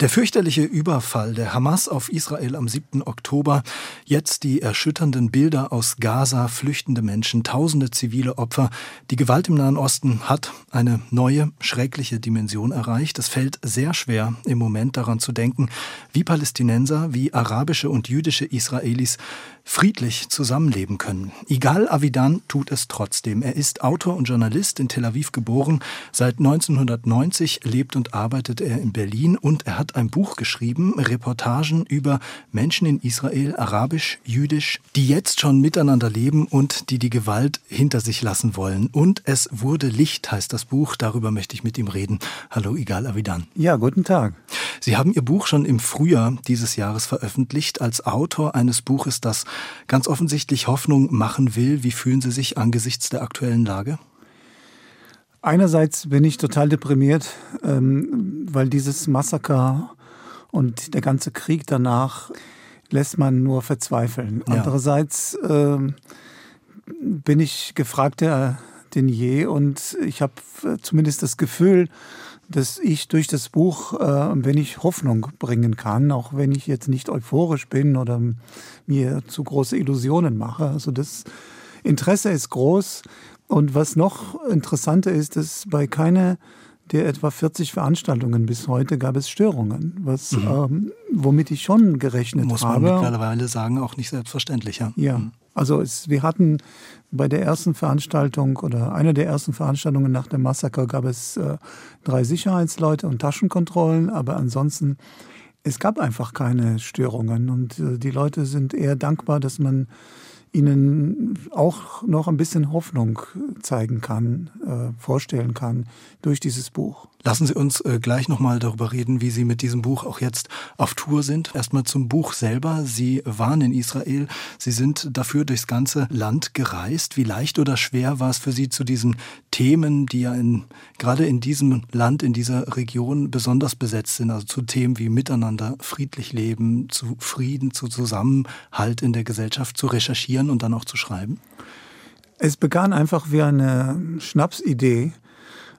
der fürchterliche Überfall der Hamas auf Israel am 7. Oktober, jetzt die erschütternden Bilder aus Gaza, flüchtende Menschen, tausende zivile Opfer. Die Gewalt im Nahen Osten hat eine neue, schreckliche Dimension erreicht. Es fällt sehr schwer, im Moment daran zu denken, wie Palästinenser, wie arabische und jüdische Israelis friedlich zusammenleben können. Igal Avidan tut es trotzdem. Er ist Autor und Journalist in Tel Aviv geboren. Seit 1990 lebt und arbeitet er in Berlin und er hat ein Buch geschrieben, Reportagen über Menschen in Israel, arabisch, jüdisch, die jetzt schon miteinander leben und die die Gewalt hinter sich lassen wollen. Und es wurde Licht, heißt das Buch. Darüber möchte ich mit ihm reden. Hallo, Igal Avidan. Ja, guten Tag. Sie haben Ihr Buch schon im Frühjahr dieses Jahres veröffentlicht als Autor eines Buches, das ganz offensichtlich Hoffnung machen will. Wie fühlen Sie sich angesichts der aktuellen Lage? Einerseits bin ich total deprimiert, ähm, weil dieses Massaker und der ganze Krieg danach lässt man nur verzweifeln. Ja. Andererseits ähm, bin ich gefragter denn je und ich habe äh, zumindest das Gefühl, dass ich durch das Buch äh, ein wenig Hoffnung bringen kann, auch wenn ich jetzt nicht euphorisch bin oder mir zu große Illusionen mache. Also das Interesse ist groß. Und was noch interessanter ist, dass bei keiner der etwa 40 Veranstaltungen bis heute gab es Störungen, was, mhm. ähm, womit ich schon gerechnet Muss habe. Muss man mittlerweile sagen, auch nicht selbstverständlich. Ja, ja. Mhm. also es, wir hatten bei der ersten Veranstaltung oder einer der ersten Veranstaltungen nach dem Massaker gab es äh, drei Sicherheitsleute und Taschenkontrollen, aber ansonsten es gab einfach keine Störungen und äh, die Leute sind eher dankbar, dass man ihnen auch noch ein bisschen Hoffnung zeigen kann, äh, vorstellen kann durch dieses Buch. Lassen Sie uns äh, gleich nochmal darüber reden, wie Sie mit diesem Buch auch jetzt auf Tour sind. Erstmal zum Buch selber. Sie waren in Israel. Sie sind dafür durchs ganze Land gereist. Wie leicht oder schwer war es für Sie zu diesen Themen, die ja in, gerade in diesem Land, in dieser Region besonders besetzt sind, also zu Themen wie Miteinander, friedlich leben, zu Frieden, zu Zusammenhalt in der Gesellschaft zu recherchieren und dann auch zu schreiben? Es begann einfach wie eine Schnapsidee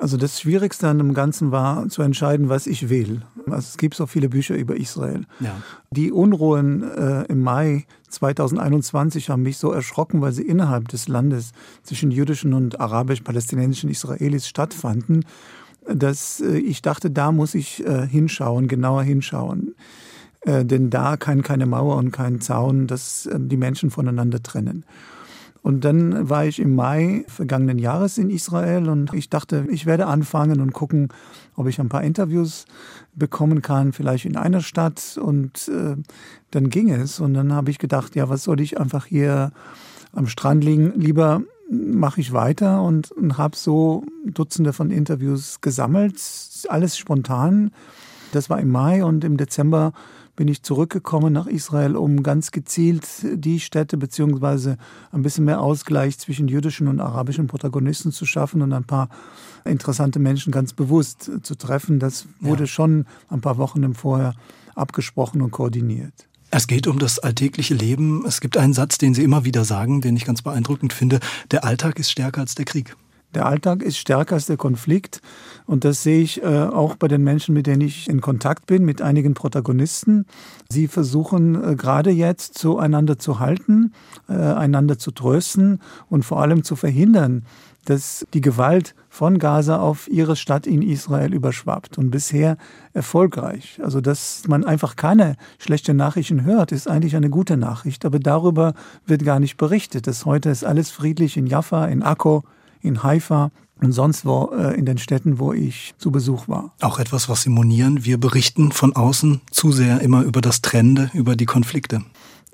also das Schwierigste an dem Ganzen war zu entscheiden, was ich will. Also es gibt so viele Bücher über Israel. Ja. Die Unruhen äh, im Mai 2021 haben mich so erschrocken, weil sie innerhalb des Landes zwischen jüdischen und arabisch-palästinensischen Israelis stattfanden, dass äh, ich dachte, da muss ich äh, hinschauen, genauer hinschauen. Äh, denn da kann keine Mauer und kein Zaun das, äh, die Menschen voneinander trennen. Und dann war ich im Mai vergangenen Jahres in Israel und ich dachte, ich werde anfangen und gucken, ob ich ein paar Interviews bekommen kann, vielleicht in einer Stadt. Und äh, dann ging es. Und dann habe ich gedacht, ja, was soll ich einfach hier am Strand liegen? Lieber mache ich weiter und, und habe so Dutzende von Interviews gesammelt. Alles spontan. Das war im Mai und im Dezember bin ich zurückgekommen nach Israel, um ganz gezielt die Städte beziehungsweise ein bisschen mehr Ausgleich zwischen jüdischen und arabischen Protagonisten zu schaffen und ein paar interessante Menschen ganz bewusst zu treffen. Das wurde ja. schon ein paar Wochen im Vorher abgesprochen und koordiniert. Es geht um das alltägliche Leben. Es gibt einen Satz, den Sie immer wieder sagen, den ich ganz beeindruckend finde. Der Alltag ist stärker als der Krieg. Der Alltag ist stärker als der Konflikt. Und das sehe ich äh, auch bei den Menschen, mit denen ich in Kontakt bin, mit einigen Protagonisten. Sie versuchen äh, gerade jetzt zueinander zu halten, äh, einander zu trösten und vor allem zu verhindern, dass die Gewalt von Gaza auf ihre Stadt in Israel überschwappt. Und bisher erfolgreich. Also, dass man einfach keine schlechten Nachrichten hört, ist eigentlich eine gute Nachricht. Aber darüber wird gar nicht berichtet. Dass heute ist alles friedlich in Jaffa, in Akko, in Haifa und sonst wo äh, in den Städten, wo ich zu Besuch war. Auch etwas, was Sie monieren. Wir berichten von außen zu sehr immer über das Trennende, über die Konflikte.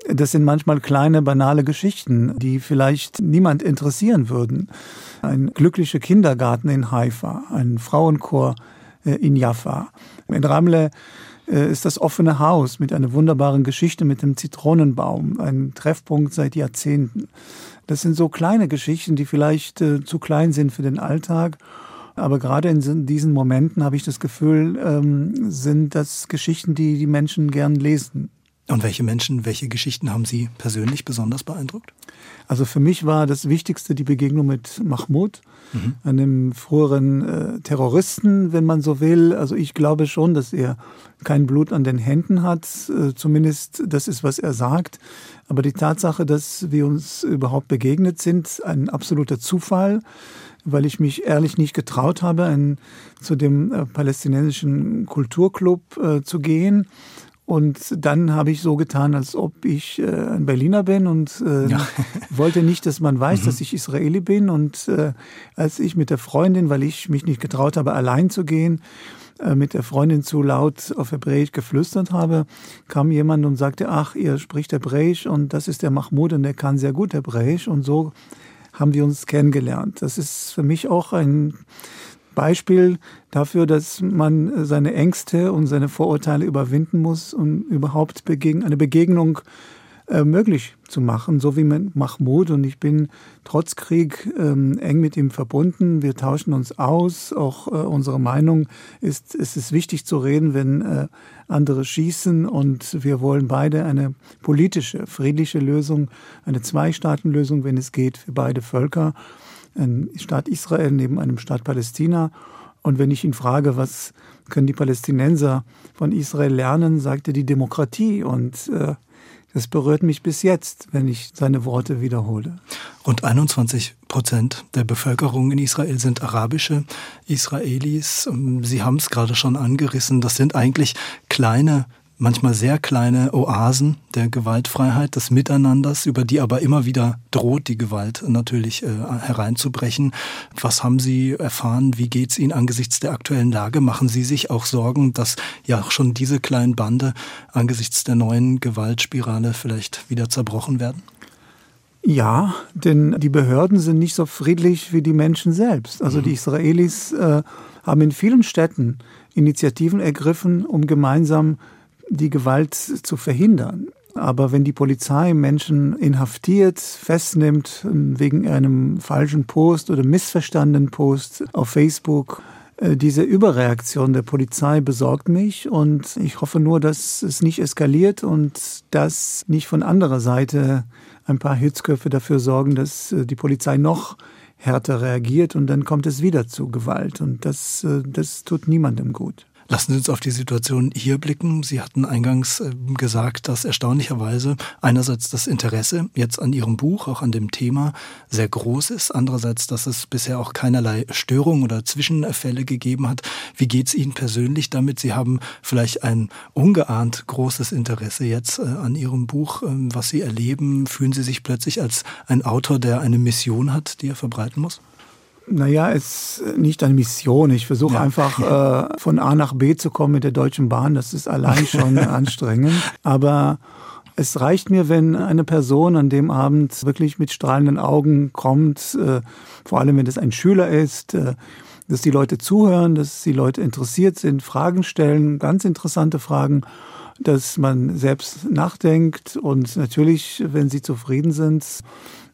Das sind manchmal kleine, banale Geschichten, die vielleicht niemand interessieren würden. Ein glücklicher Kindergarten in Haifa, ein Frauenchor äh, in Jaffa. In Ramle äh, ist das offene Haus mit einer wunderbaren Geschichte mit dem Zitronenbaum, ein Treffpunkt seit Jahrzehnten. Das sind so kleine Geschichten, die vielleicht äh, zu klein sind für den Alltag. Aber gerade in diesen Momenten habe ich das Gefühl, ähm, sind das Geschichten, die die Menschen gern lesen. Und welche Menschen, welche Geschichten haben Sie persönlich besonders beeindruckt? Also für mich war das Wichtigste die Begegnung mit Mahmoud, mhm. einem früheren äh, Terroristen, wenn man so will. Also ich glaube schon, dass er kein Blut an den Händen hat. Äh, zumindest das ist, was er sagt. Aber die Tatsache, dass wir uns überhaupt begegnet sind, ein absoluter Zufall weil ich mich ehrlich nicht getraut habe, ein, zu dem äh, palästinensischen Kulturclub äh, zu gehen und dann habe ich so getan, als ob ich äh, ein Berliner bin und äh, ja. wollte nicht, dass man weiß, mhm. dass ich Israeli bin. Und äh, als ich mit der Freundin, weil ich mich nicht getraut habe, allein zu gehen, äh, mit der Freundin zu laut auf Hebräisch geflüstert habe, kam jemand und sagte, ach, ihr spricht Hebräisch und das ist der Mahmoud und der kann sehr gut Hebräisch. Und so haben wir uns kennengelernt. Das ist für mich auch ein Beispiel dafür, dass man seine Ängste und seine Vorurteile überwinden muss, um überhaupt eine Begegnung äh, möglich zu machen, so wie mit Mahmoud. Und ich bin trotz Krieg ähm, eng mit ihm verbunden. Wir tauschen uns aus. Auch äh, unsere Meinung ist, es ist wichtig zu reden, wenn äh, andere schießen. Und wir wollen beide eine politische, friedliche Lösung, eine Zwei-Staaten-Lösung, wenn es geht, für beide Völker ein Staat Israel neben einem Staat Palästina. Und wenn ich ihn frage, was können die Palästinenser von Israel lernen, sagt er die Demokratie. Und äh, das berührt mich bis jetzt, wenn ich seine Worte wiederhole. Rund 21 Prozent der Bevölkerung in Israel sind arabische Israelis. Sie haben es gerade schon angerissen. Das sind eigentlich kleine manchmal sehr kleine Oasen der Gewaltfreiheit, des Miteinanders, über die aber immer wieder droht, die Gewalt natürlich äh, hereinzubrechen. Was haben Sie erfahren? Wie geht es Ihnen angesichts der aktuellen Lage? Machen Sie sich auch Sorgen, dass ja auch schon diese kleinen Bande angesichts der neuen Gewaltspirale vielleicht wieder zerbrochen werden? Ja, denn die Behörden sind nicht so friedlich wie die Menschen selbst. Also mhm. die Israelis äh, haben in vielen Städten Initiativen ergriffen, um gemeinsam die Gewalt zu verhindern. Aber wenn die Polizei Menschen inhaftiert, festnimmt wegen einem falschen Post oder missverstandenen Post auf Facebook, äh, diese Überreaktion der Polizei besorgt mich und ich hoffe nur, dass es nicht eskaliert und dass nicht von anderer Seite ein paar Hitzköpfe dafür sorgen, dass äh, die Polizei noch härter reagiert und dann kommt es wieder zu Gewalt und das, äh, das tut niemandem gut. Lassen Sie uns auf die Situation hier blicken. Sie hatten eingangs ähm, gesagt, dass erstaunlicherweise einerseits das Interesse jetzt an Ihrem Buch, auch an dem Thema, sehr groß ist. Andererseits, dass es bisher auch keinerlei Störungen oder Zwischenfälle gegeben hat. Wie geht es Ihnen persönlich damit? Sie haben vielleicht ein ungeahnt großes Interesse jetzt äh, an Ihrem Buch, ähm, was Sie erleben. Fühlen Sie sich plötzlich als ein Autor, der eine Mission hat, die er verbreiten muss? Naja, es ist nicht eine Mission. Ich versuche ja. einfach äh, von A nach B zu kommen mit der Deutschen Bahn. Das ist allein schon anstrengend. Aber es reicht mir, wenn eine Person an dem Abend wirklich mit strahlenden Augen kommt, äh, vor allem wenn es ein Schüler ist, äh, dass die Leute zuhören, dass die Leute interessiert sind, Fragen stellen, ganz interessante Fragen, dass man selbst nachdenkt und natürlich, wenn sie zufrieden sind,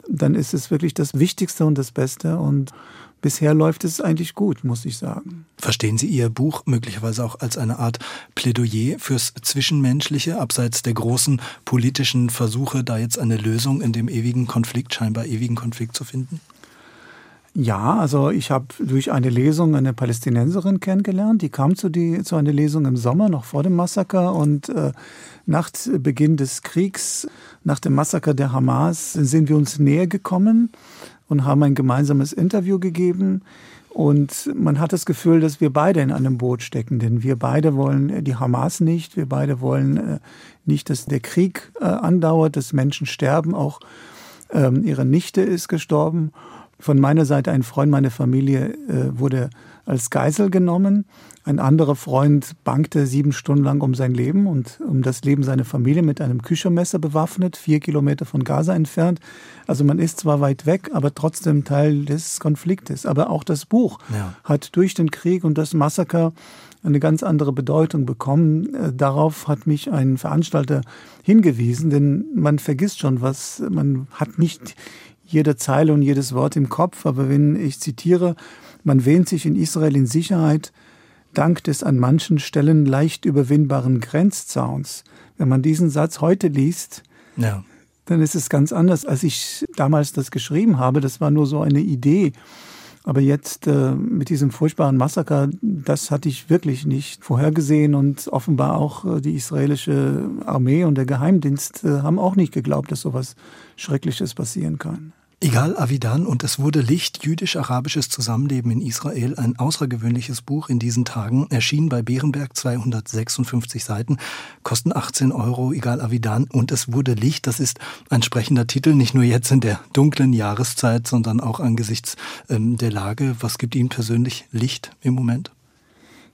dann ist es wirklich das Wichtigste und das Beste und bisher läuft es eigentlich gut, muss ich sagen. Verstehen Sie Ihr Buch möglicherweise auch als eine Art Plädoyer fürs Zwischenmenschliche, abseits der großen politischen Versuche, da jetzt eine Lösung in dem ewigen Konflikt, scheinbar ewigen Konflikt zu finden? Ja, also ich habe durch eine Lesung eine Palästinenserin kennengelernt. Die kam zu, die, zu einer Lesung im Sommer, noch vor dem Massaker. Und äh, nach Beginn des Kriegs, nach dem Massaker der Hamas, sind wir uns näher gekommen und haben ein gemeinsames Interview gegeben. Und man hat das Gefühl, dass wir beide in einem Boot stecken, denn wir beide wollen die Hamas nicht, wir beide wollen äh, nicht, dass der Krieg äh, andauert, dass Menschen sterben, auch ähm, ihre Nichte ist gestorben. Von meiner Seite ein Freund meiner Familie äh, wurde als Geisel genommen. Ein anderer Freund bankte sieben Stunden lang um sein Leben und um das Leben seiner Familie mit einem Küchermesser bewaffnet, vier Kilometer von Gaza entfernt. Also man ist zwar weit weg, aber trotzdem Teil des Konfliktes. Aber auch das Buch ja. hat durch den Krieg und das Massaker eine ganz andere Bedeutung bekommen. Äh, darauf hat mich ein Veranstalter hingewiesen, denn man vergisst schon was, man hat nicht jede Zeile und jedes Wort im Kopf, aber wenn ich zitiere, man wähnt sich in Israel in Sicherheit, dank des an manchen Stellen leicht überwindbaren Grenzzauns. Wenn man diesen Satz heute liest, ja. dann ist es ganz anders, als ich damals das geschrieben habe. Das war nur so eine Idee. Aber jetzt äh, mit diesem furchtbaren Massaker, das hatte ich wirklich nicht vorhergesehen und offenbar auch äh, die israelische Armee und der Geheimdienst äh, haben auch nicht geglaubt, dass sowas Schreckliches passieren kann. Egal Avidan und es wurde Licht jüdisch-arabisches Zusammenleben in Israel, ein außergewöhnliches Buch in diesen Tagen, erschien bei Bärenberg 256 Seiten, kosten 18 Euro, egal Avidan und es wurde Licht, das ist ein sprechender Titel, nicht nur jetzt in der dunklen Jahreszeit, sondern auch angesichts ähm, der Lage. Was gibt Ihnen persönlich Licht im Moment?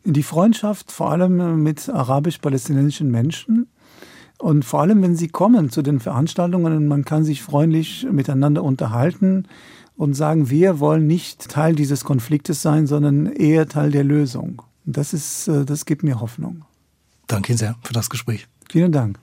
Die Freundschaft vor allem mit arabisch-palästinensischen Menschen, und vor allem, wenn sie kommen zu den Veranstaltungen und man kann sich freundlich miteinander unterhalten und sagen, wir wollen nicht Teil dieses Konfliktes sein, sondern eher Teil der Lösung. Das ist, äh, das gibt mir Hoffnung. Danke sehr für das Gespräch. Vielen Dank.